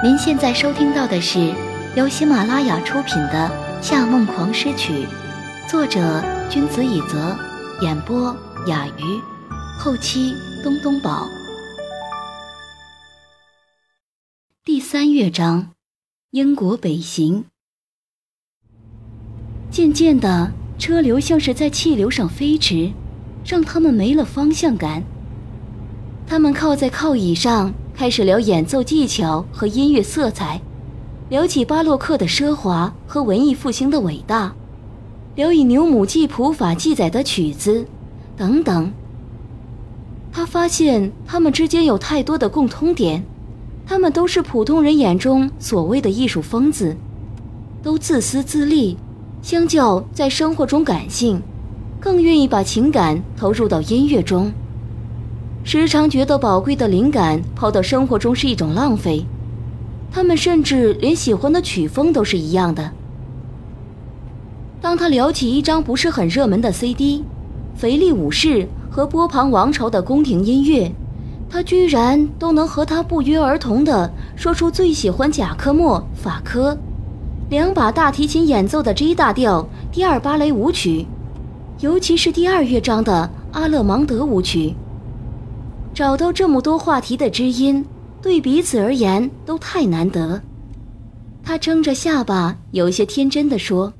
您现在收听到的是由喜马拉雅出品的《夏梦狂诗曲》，作者君子以泽，演播雅鱼，后期东东宝。第三乐章，英国北行。渐渐的，车流像是在气流上飞驰，让他们没了方向感。他们靠在靠椅上。开始聊演奏技巧和音乐色彩，聊起巴洛克的奢华和文艺复兴的伟大，聊以牛姆记谱法记载的曲子，等等。他发现他们之间有太多的共通点，他们都是普通人眼中所谓的艺术疯子，都自私自利，相较在生活中感性，更愿意把情感投入到音乐中。时常觉得宝贵的灵感抛到生活中是一种浪费，他们甚至连喜欢的曲风都是一样的。当他聊起一张不是很热门的 CD，《腓力武士》和波旁王朝的宫廷音乐，他居然都能和他不约而同地说出最喜欢贾科莫、法科两把大提琴演奏的 G 大调第二芭蕾舞曲，尤其是第二乐章的阿勒芒德舞曲。找到这么多话题的知音，对彼此而言都太难得。他撑着下巴，有些天真的说：“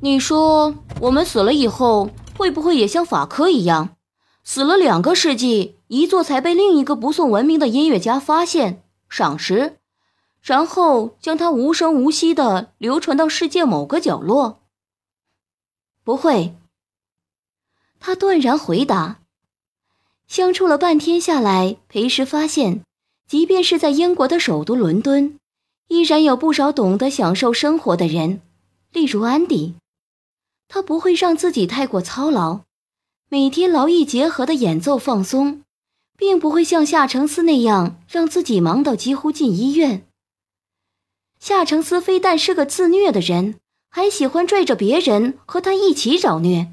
你说我们死了以后，会不会也像法科一样，死了两个世纪，一座才被另一个不送文明的音乐家发现、赏识，然后将它无声无息的流传到世界某个角落？”不会，他断然回答。相处了半天下来，裴时发现，即便是在英国的首都伦敦，依然有不少懂得享受生活的人，例如安迪。他不会让自己太过操劳，每天劳逸结合的演奏放松，并不会像夏承思那样让自己忙到几乎进医院。夏承思非但是个自虐的人，还喜欢拽着别人和他一起找虐。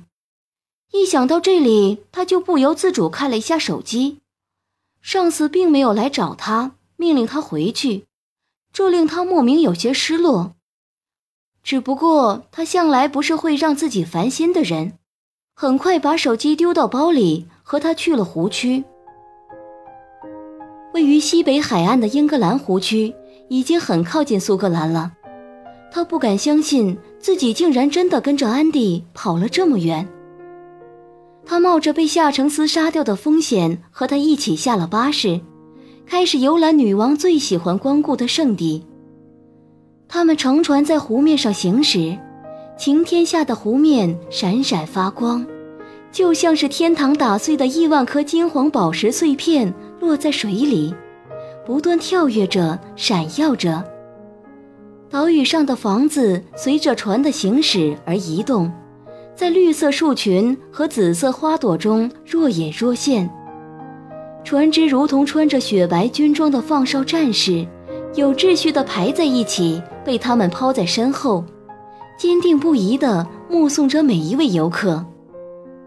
一想到这里，他就不由自主看了一下手机。上司并没有来找他，命令他回去，这令他莫名有些失落。只不过他向来不是会让自己烦心的人，很快把手机丢到包里，和他去了湖区。位于西北海岸的英格兰湖区已经很靠近苏格兰了。他不敢相信自己竟然真的跟着安迪跑了这么远。他冒着被夏承思杀掉的风险，和他一起下了巴士，开始游览女王最喜欢光顾的圣地。他们乘船在湖面上行驶，晴天下的湖面闪闪发光，就像是天堂打碎的亿万颗金黄宝石碎片落在水里，不断跳跃着，闪耀着。岛屿上的房子随着船的行驶而移动。在绿色树群和紫色花朵中若隐若现，船只如同穿着雪白军装的放哨战士，有秩序地排在一起，被他们抛在身后，坚定不移地目送着每一位游客，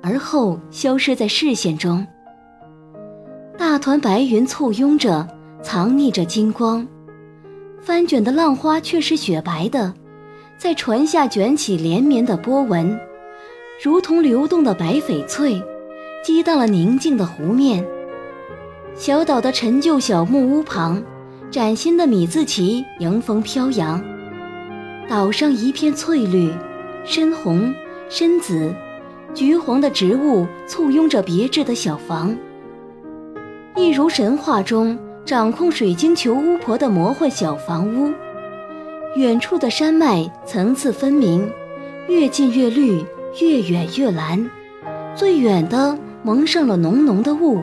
而后消失在视线中。大团白云簇拥着，藏匿着金光，翻卷的浪花却是雪白的，在船下卷起连绵的波纹。如同流动的白翡翠，激荡了宁静的湖面。小岛的陈旧小木屋旁，崭新的米字旗迎风飘扬。岛上一片翠绿，深红、深紫、橘黄的植物簇拥着别致的小房，一如神话中掌控水晶球巫婆的魔幻小房屋。远处的山脉层次分明，越近越绿。越远越蓝，最远的蒙上了浓浓的雾，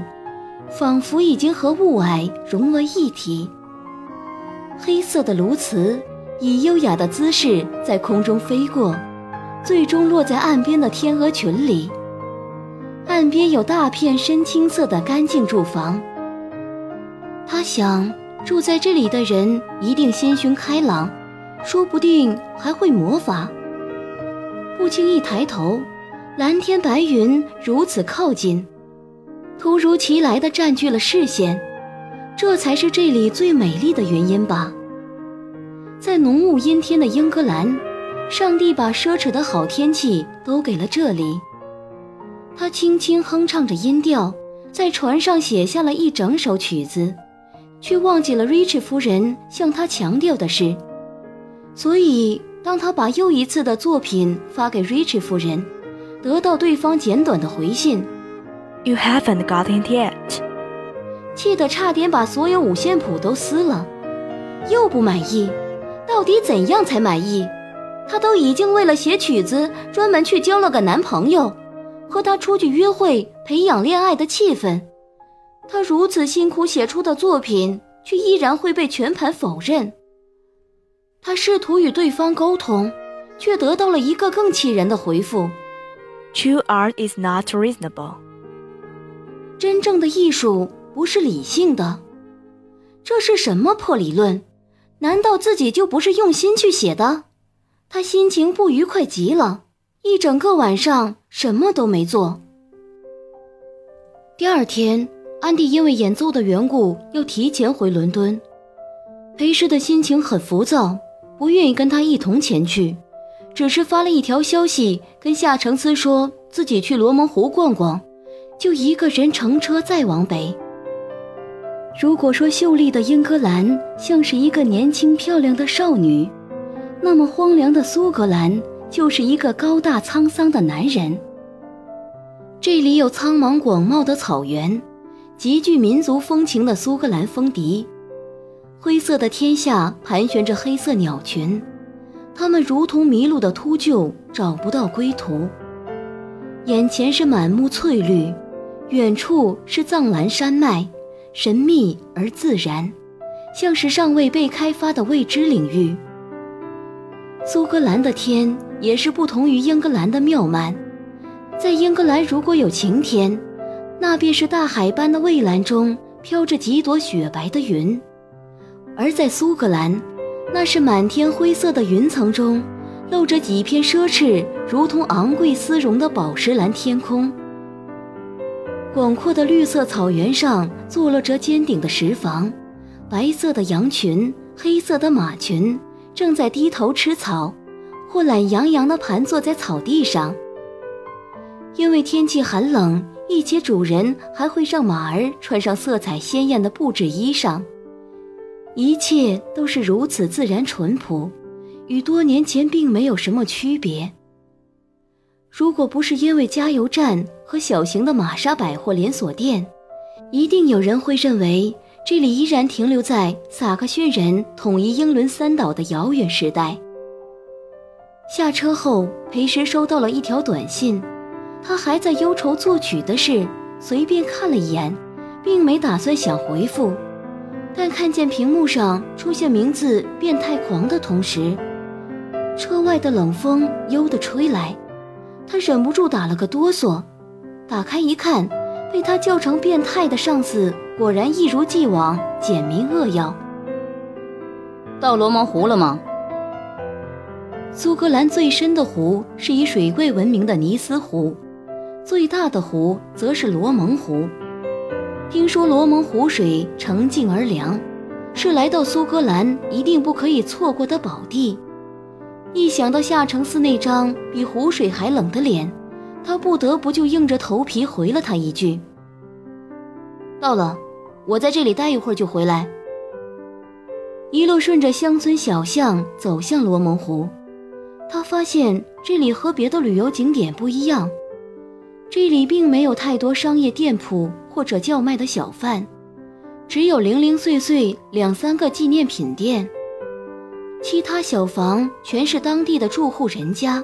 仿佛已经和雾霭融为一体。黑色的鸬鹚以优雅的姿势在空中飞过，最终落在岸边的天鹅群里。岸边有大片深青色的干净住房。他想，住在这里的人一定心胸开朗，说不定还会魔法。不经意抬头，蓝天白云如此靠近，突如其来的占据了视线。这才是这里最美丽的原因吧。在浓雾阴天的英格兰，上帝把奢侈的好天气都给了这里。他轻轻哼唱着音调，在船上写下了一整首曲子，却忘记了 Rich 夫人向他强调的事。所以，当他把又一次的作品发给 Rich 夫人，得到对方简短的回信：“You haven't got it yet。”气得差点把所有五线谱都撕了，又不满意，到底怎样才满意？他都已经为了写曲子专门去交了个男朋友，和他出去约会，培养恋爱的气氛。他如此辛苦写出的作品，却依然会被全盘否认。他试图与对方沟通，却得到了一个更气人的回复：“True art is not reasonable。”真正的艺术。不是理性的，这是什么破理论？难道自己就不是用心去写的？他心情不愉快极了，一整个晚上什么都没做。第二天，安迪因为演奏的缘故要提前回伦敦，裴师的心情很浮躁，不愿意跟他一同前去，只是发了一条消息跟夏承思说自己去罗蒙湖逛逛，就一个人乘车再往北。如果说秀丽的英格兰像是一个年轻漂亮的少女，那么荒凉的苏格兰就是一个高大沧桑的男人。这里有苍茫广袤的草原，极具民族风情的苏格兰风笛，灰色的天下盘旋着黑色鸟群，它们如同迷路的秃鹫，找不到归途。眼前是满目翠绿，远处是藏蓝山脉。神秘而自然，像是尚未被开发的未知领域。苏格兰的天也是不同于英格兰的妙曼。在英格兰，如果有晴天，那便是大海般的蔚蓝中飘着几朵雪白的云；而在苏格兰，那是满天灰色的云层中露着几片奢侈，如同昂贵丝绒的宝石蓝天空。广阔的绿色草原上坐落着尖顶的石房，白色的羊群、黑色的马群正在低头吃草，或懒洋洋地盘坐在草地上。因为天气寒冷，一些主人还会让马儿穿上色彩鲜艳的布制衣裳。一切都是如此自然淳朴，与多年前并没有什么区别。如果不是因为加油站和小型的玛莎百货连锁店，一定有人会认为这里依然停留在萨克逊人统一英伦三岛的遥远时代。下车后，裴时收到了一条短信，他还在忧愁作曲的事，随便看了一眼，并没打算想回复，但看见屏幕上出现名字“变态狂”的同时，车外的冷风悠地吹来。他忍不住打了个哆嗦，打开一看，被他叫成变态的上司果然一如既往简明扼要。到罗蒙湖了吗？苏格兰最深的湖是以水怪闻名的尼斯湖，最大的湖则是罗蒙湖。听说罗蒙湖水澄净而凉，是来到苏格兰一定不可以错过的宝地。一想到夏承思那张比湖水还冷的脸，他不得不就硬着头皮回了他一句：“到了，我在这里待一会儿就回来。”一路顺着乡村小巷走向罗蒙湖，他发现这里和别的旅游景点不一样，这里并没有太多商业店铺或者叫卖的小贩，只有零零碎碎两三个纪念品店。其他小房全是当地的住户人家，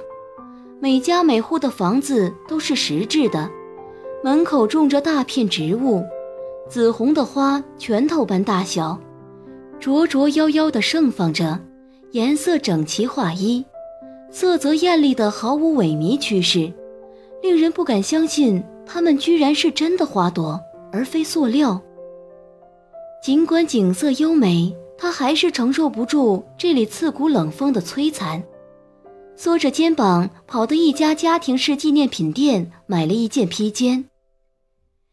每家每户的房子都是石质的，门口种着大片植物，紫红的花拳头般大小，灼灼夭夭地盛放着，颜色整齐划一，色泽艳丽的毫无萎靡趋势，令人不敢相信它们居然是真的花朵，而非塑料。尽管景色优美。他还是承受不住这里刺骨冷风的摧残，缩着肩膀跑到一家家庭式纪念品店买了一件披肩。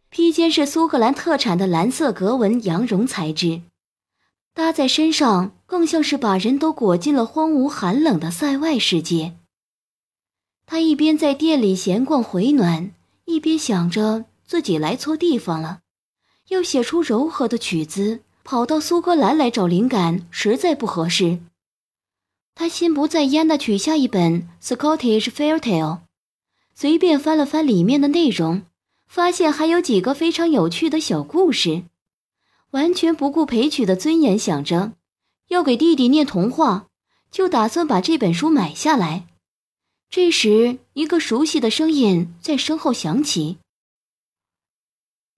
披肩是苏格兰特产的蓝色格纹羊绒材质，搭在身上更像是把人都裹进了荒芜寒冷的塞外世界。他一边在店里闲逛回暖，一边想着自己来错地方了，要写出柔和的曲子，跑到苏格兰来找灵感实在不合适。他心不在焉地取下一本《Scottish Fairy Tale》，随便翻了翻里面的内容，发现还有几个非常有趣的小故事。完全不顾裴曲的尊严，想着要给弟弟念童话，就打算把这本书买下来。这时，一个熟悉的声音在身后响起：“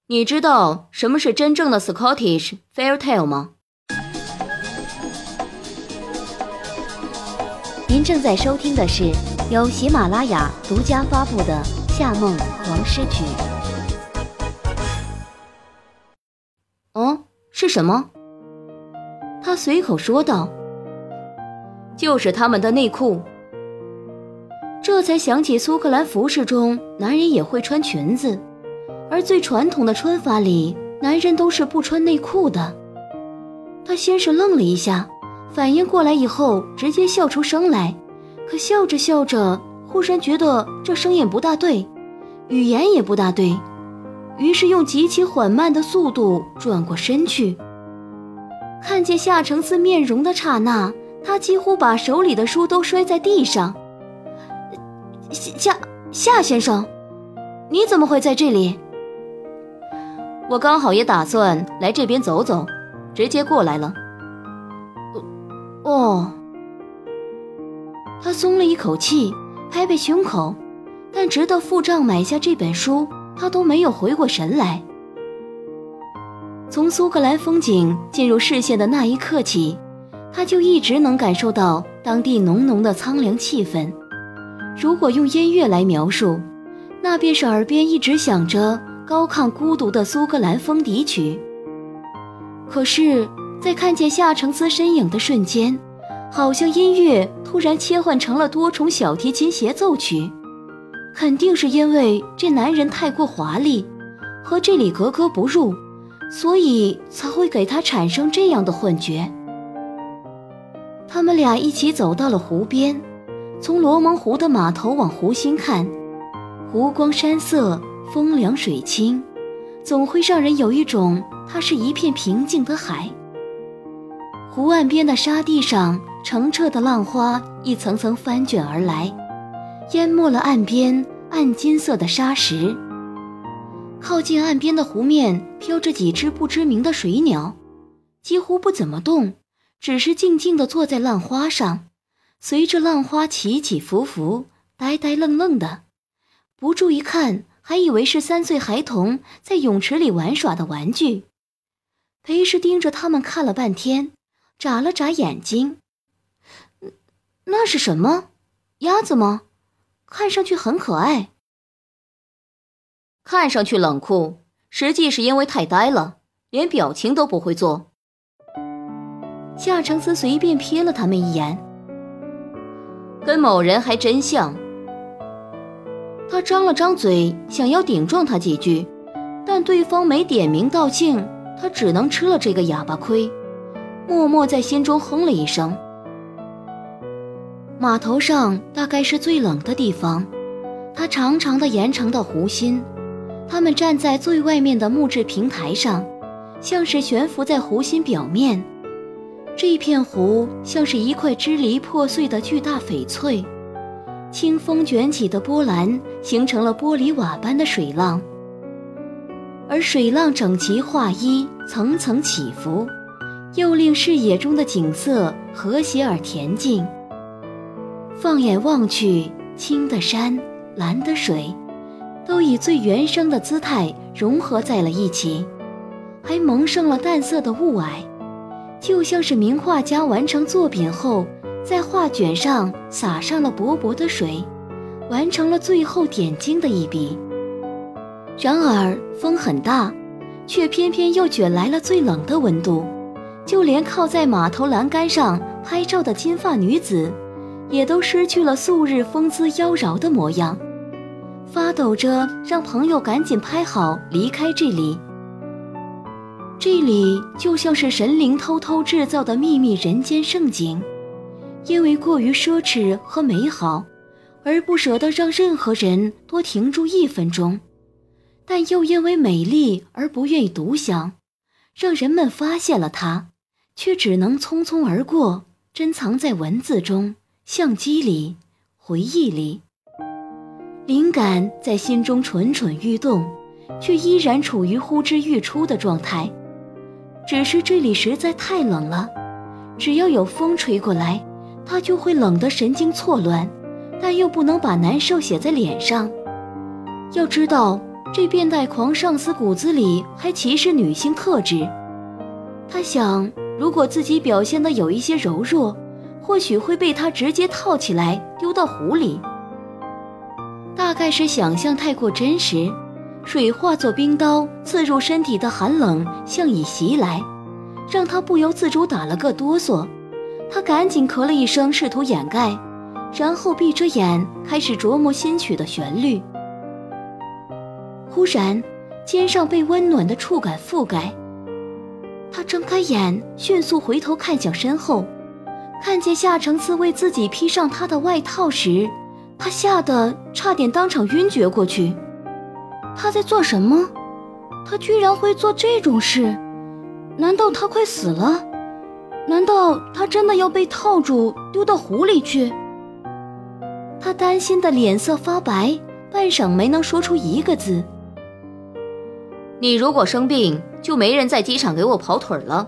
你知道什么是真正的 Scottish Fair Tale 吗？”您正在收听的是由喜马拉雅独家发布的《夏梦黄诗曲》。哦，是什么？他随口说道：“就是他们的内裤。”这才想起苏格兰服饰中，男人也会穿裙子，而最传统的穿法里，男人都是不穿内裤的。他先是愣了一下，反应过来以后，直接笑出声来。可笑着笑着，忽然觉得这声音不大对，语言也不大对，于是用极其缓慢的速度转过身去。看见夏承思面容的刹那，他几乎把手里的书都摔在地上。夏夏先生，你怎么会在这里？我刚好也打算来这边走走，直接过来了。哦，他松了一口气，拍拍胸口，但直到付账买下这本书，他都没有回过神来。从苏格兰风景进入视线的那一刻起，他就一直能感受到当地浓浓的苍凉气氛。如果用音乐来描述，那便是耳边一直响着高亢孤独的苏格兰风笛曲。可是，在看见夏承思身影的瞬间，好像音乐突然切换成了多重小提琴协奏曲。肯定是因为这男人太过华丽，和这里格格不入，所以才会给他产生这样的幻觉。他们俩一起走到了湖边。从罗蒙湖的码头往湖心看，湖光山色，风凉水清，总会让人有一种它是一片平静的海。湖岸边的沙地上，澄澈的浪花一层层翻卷而来，淹没了岸边暗金色的沙石。靠近岸边的湖面飘着几只不知名的水鸟，几乎不怎么动，只是静静地坐在浪花上。随着浪花起起伏伏，呆呆愣愣的，不注意看，还以为是三岁孩童在泳池里玩耍的玩具。裴氏盯着他们看了半天，眨了眨眼睛。那是什么？鸭子吗？看上去很可爱。看上去冷酷，实际是因为太呆了，连表情都不会做。夏承思随便瞥了他们一眼。跟某人还真像。他张了张嘴，想要顶撞他几句，但对方没点名道姓，他只能吃了这个哑巴亏，默默在心中哼了一声。码头上大概是最冷的地方，它长长的延长到湖心。他们站在最外面的木质平台上，像是悬浮在湖心表面。这片湖像是一块支离破碎的巨大翡翠，清风卷起的波澜形成了玻璃瓦般的水浪，而水浪整齐划一，层层起伏，又令视野中的景色和谐而恬静。放眼望去，青的山，蓝的水，都以最原生的姿态融合在了一起，还蒙上了淡色的雾霭。就像是名画家完成作品后，在画卷上洒上了薄薄的水，完成了最后点睛的一笔。然而风很大，却偏偏又卷来了最冷的温度，就连靠在码头栏杆上拍照的金发女子，也都失去了素日风姿妖娆的模样，发抖着让朋友赶紧拍好离开这里。这里就像是神灵偷偷制造的秘密人间盛景，因为过于奢侈和美好，而不舍得让任何人多停住一分钟，但又因为美丽而不愿意独享，让人们发现了它，却只能匆匆而过，珍藏在文字中、相机里、回忆里。灵感在心中蠢蠢欲动，却依然处于呼之欲出的状态。只是这里实在太冷了，只要有风吹过来，他就会冷得神经错乱，但又不能把难受写在脸上。要知道，这变态狂上司骨子里还歧视女性特质。他想，如果自己表现的有一些柔弱，或许会被他直接套起来丢到湖里。大概是想象太过真实。水化作冰刀，刺入身体的寒冷向已袭来，让他不由自主打了个哆嗦。他赶紧咳了一声，试图掩盖，然后闭着眼开始琢磨新曲的旋律。忽然，肩上被温暖的触感覆盖，他睁开眼，迅速回头看向身后，看见夏承思为自己披上他的外套时，他吓得差点当场晕厥过去。他在做什么？他居然会做这种事？难道他快死了？难道他真的要被套住丢到湖里去？他担心的脸色发白，半晌没能说出一个字。你如果生病，就没人在机场给我跑腿了。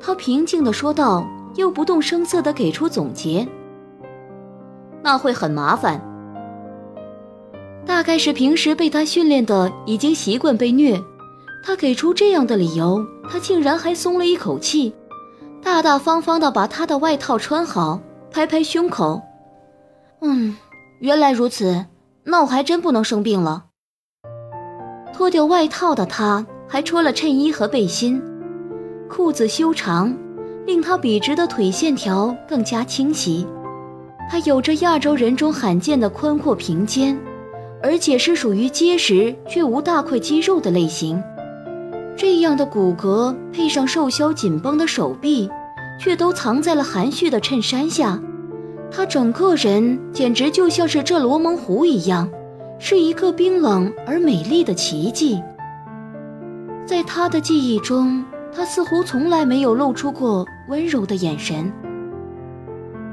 他平静地说道，又不动声色地给出总结。那会很麻烦。大概是平时被他训练的已经习惯被虐，他给出这样的理由，他竟然还松了一口气，大大方方的把他的外套穿好，拍拍胸口，嗯，原来如此，那我还真不能生病了。脱掉外套的他，还穿了衬衣和背心，裤子修长，令他笔直的腿线条更加清晰，他有着亚洲人中罕见的宽阔平肩。而且是属于结实却无大块肌肉的类型，这样的骨骼配上瘦削紧绷的手臂，却都藏在了含蓄的衬衫下。他整个人简直就像是这罗蒙湖一样，是一个冰冷而美丽的奇迹。在他的记忆中，他似乎从来没有露出过温柔的眼神。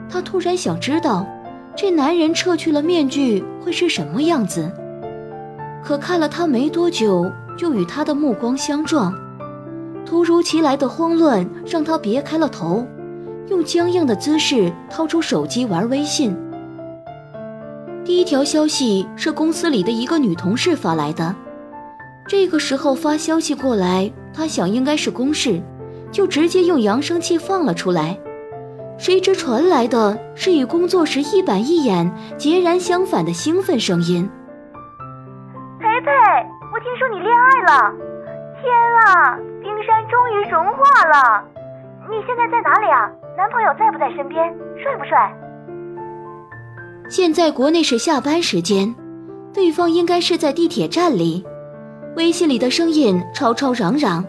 他突然想知道。这男人撤去了面具会是什么样子？可看了他没多久，就与他的目光相撞，突如其来的慌乱让他别开了头，用僵硬的姿势掏出手机玩微信。第一条消息是公司里的一个女同事发来的，这个时候发消息过来，他想应该是公事，就直接用扬声器放了出来。谁知传来的是与工作时一板一眼、截然相反的兴奋声音。培培，我听说你恋爱了！天啊，冰山终于融化了！你现在在哪里啊？男朋友在不在身边？帅不帅？现在国内是下班时间，对方应该是在地铁站里。微信里的声音吵吵嚷嚷，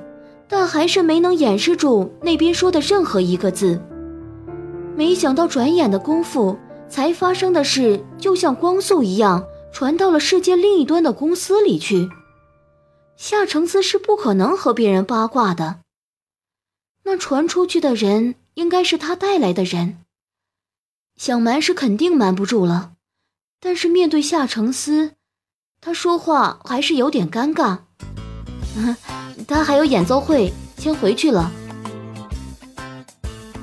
但还是没能掩饰住那边说的任何一个字。没想到，转眼的功夫，才发生的事就像光速一样传到了世界另一端的公司里去。夏承思是不可能和别人八卦的，那传出去的人应该是他带来的人。想瞒是肯定瞒不住了，但是面对夏承思，他说话还是有点尴尬。他还有演奏会，先回去了。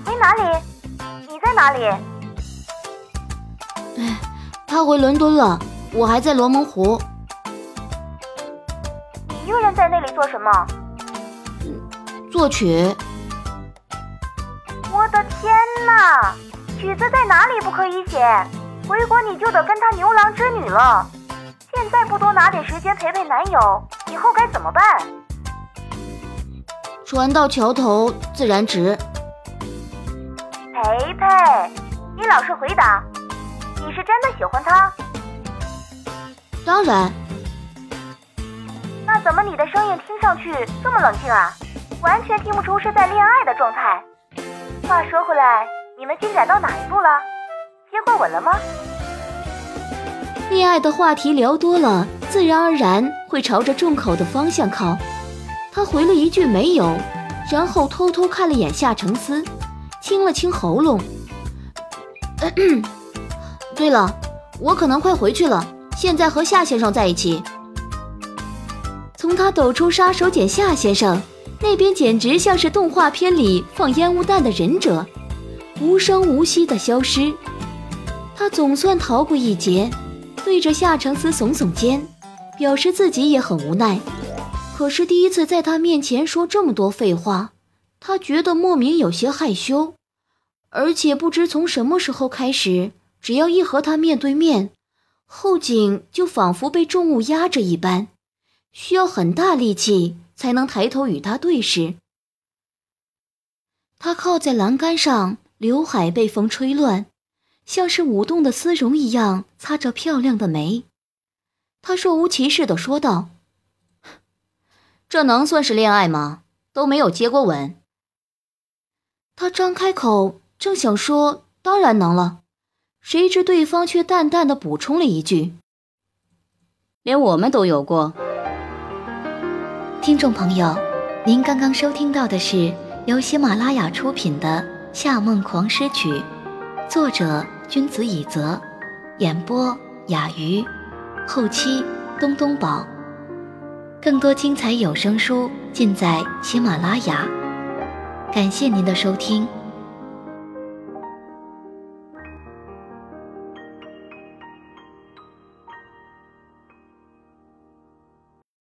回哪里？在哪里？哎，他回伦敦了，我还在罗蒙湖。你一个人在那里做什么？作曲。我的天哪！曲子在哪里不可以写？回国你就得跟他牛郎织女了。现在不多拿点时间陪陪男友，以后该怎么办？船到桥头自然直。培培，你老实回答，你是真的喜欢他？当然。那怎么你的声音听上去这么冷静啊？完全听不出是在恋爱的状态。话说回来，你们进展到哪一步了？接过吻了吗？恋爱的话题聊多了，自然而然会朝着重口的方向靠。他回了一句没有，然后偷偷看了眼夏承思，清了清喉咙。对了，我可能快回去了，现在和夏先生在一起。从他抖出杀手锏夏先生那边，简直像是动画片里放烟雾弹的忍者，无声无息的消失。他总算逃过一劫，对着夏承思耸耸肩，表示自己也很无奈。可是第一次在他面前说这么多废话，他觉得莫名有些害羞，而且不知从什么时候开始，只要一和他面对面，后颈就仿佛被重物压着一般。需要很大力气才能抬头与他对视。他靠在栏杆上，刘海被风吹乱，像是舞动的丝绒一样擦着漂亮的眉。他若无其事地说道：“这能算是恋爱吗？都没有接过吻。”他张开口，正想说“当然能了”，谁知对方却淡淡的补充了一句：“连我们都有过。”听众朋友，您刚刚收听到的是由喜马拉雅出品的《夏梦狂诗曲》，作者君子以泽，演播雅鱼，后期东东宝。更多精彩有声书尽在喜马拉雅，感谢您的收听。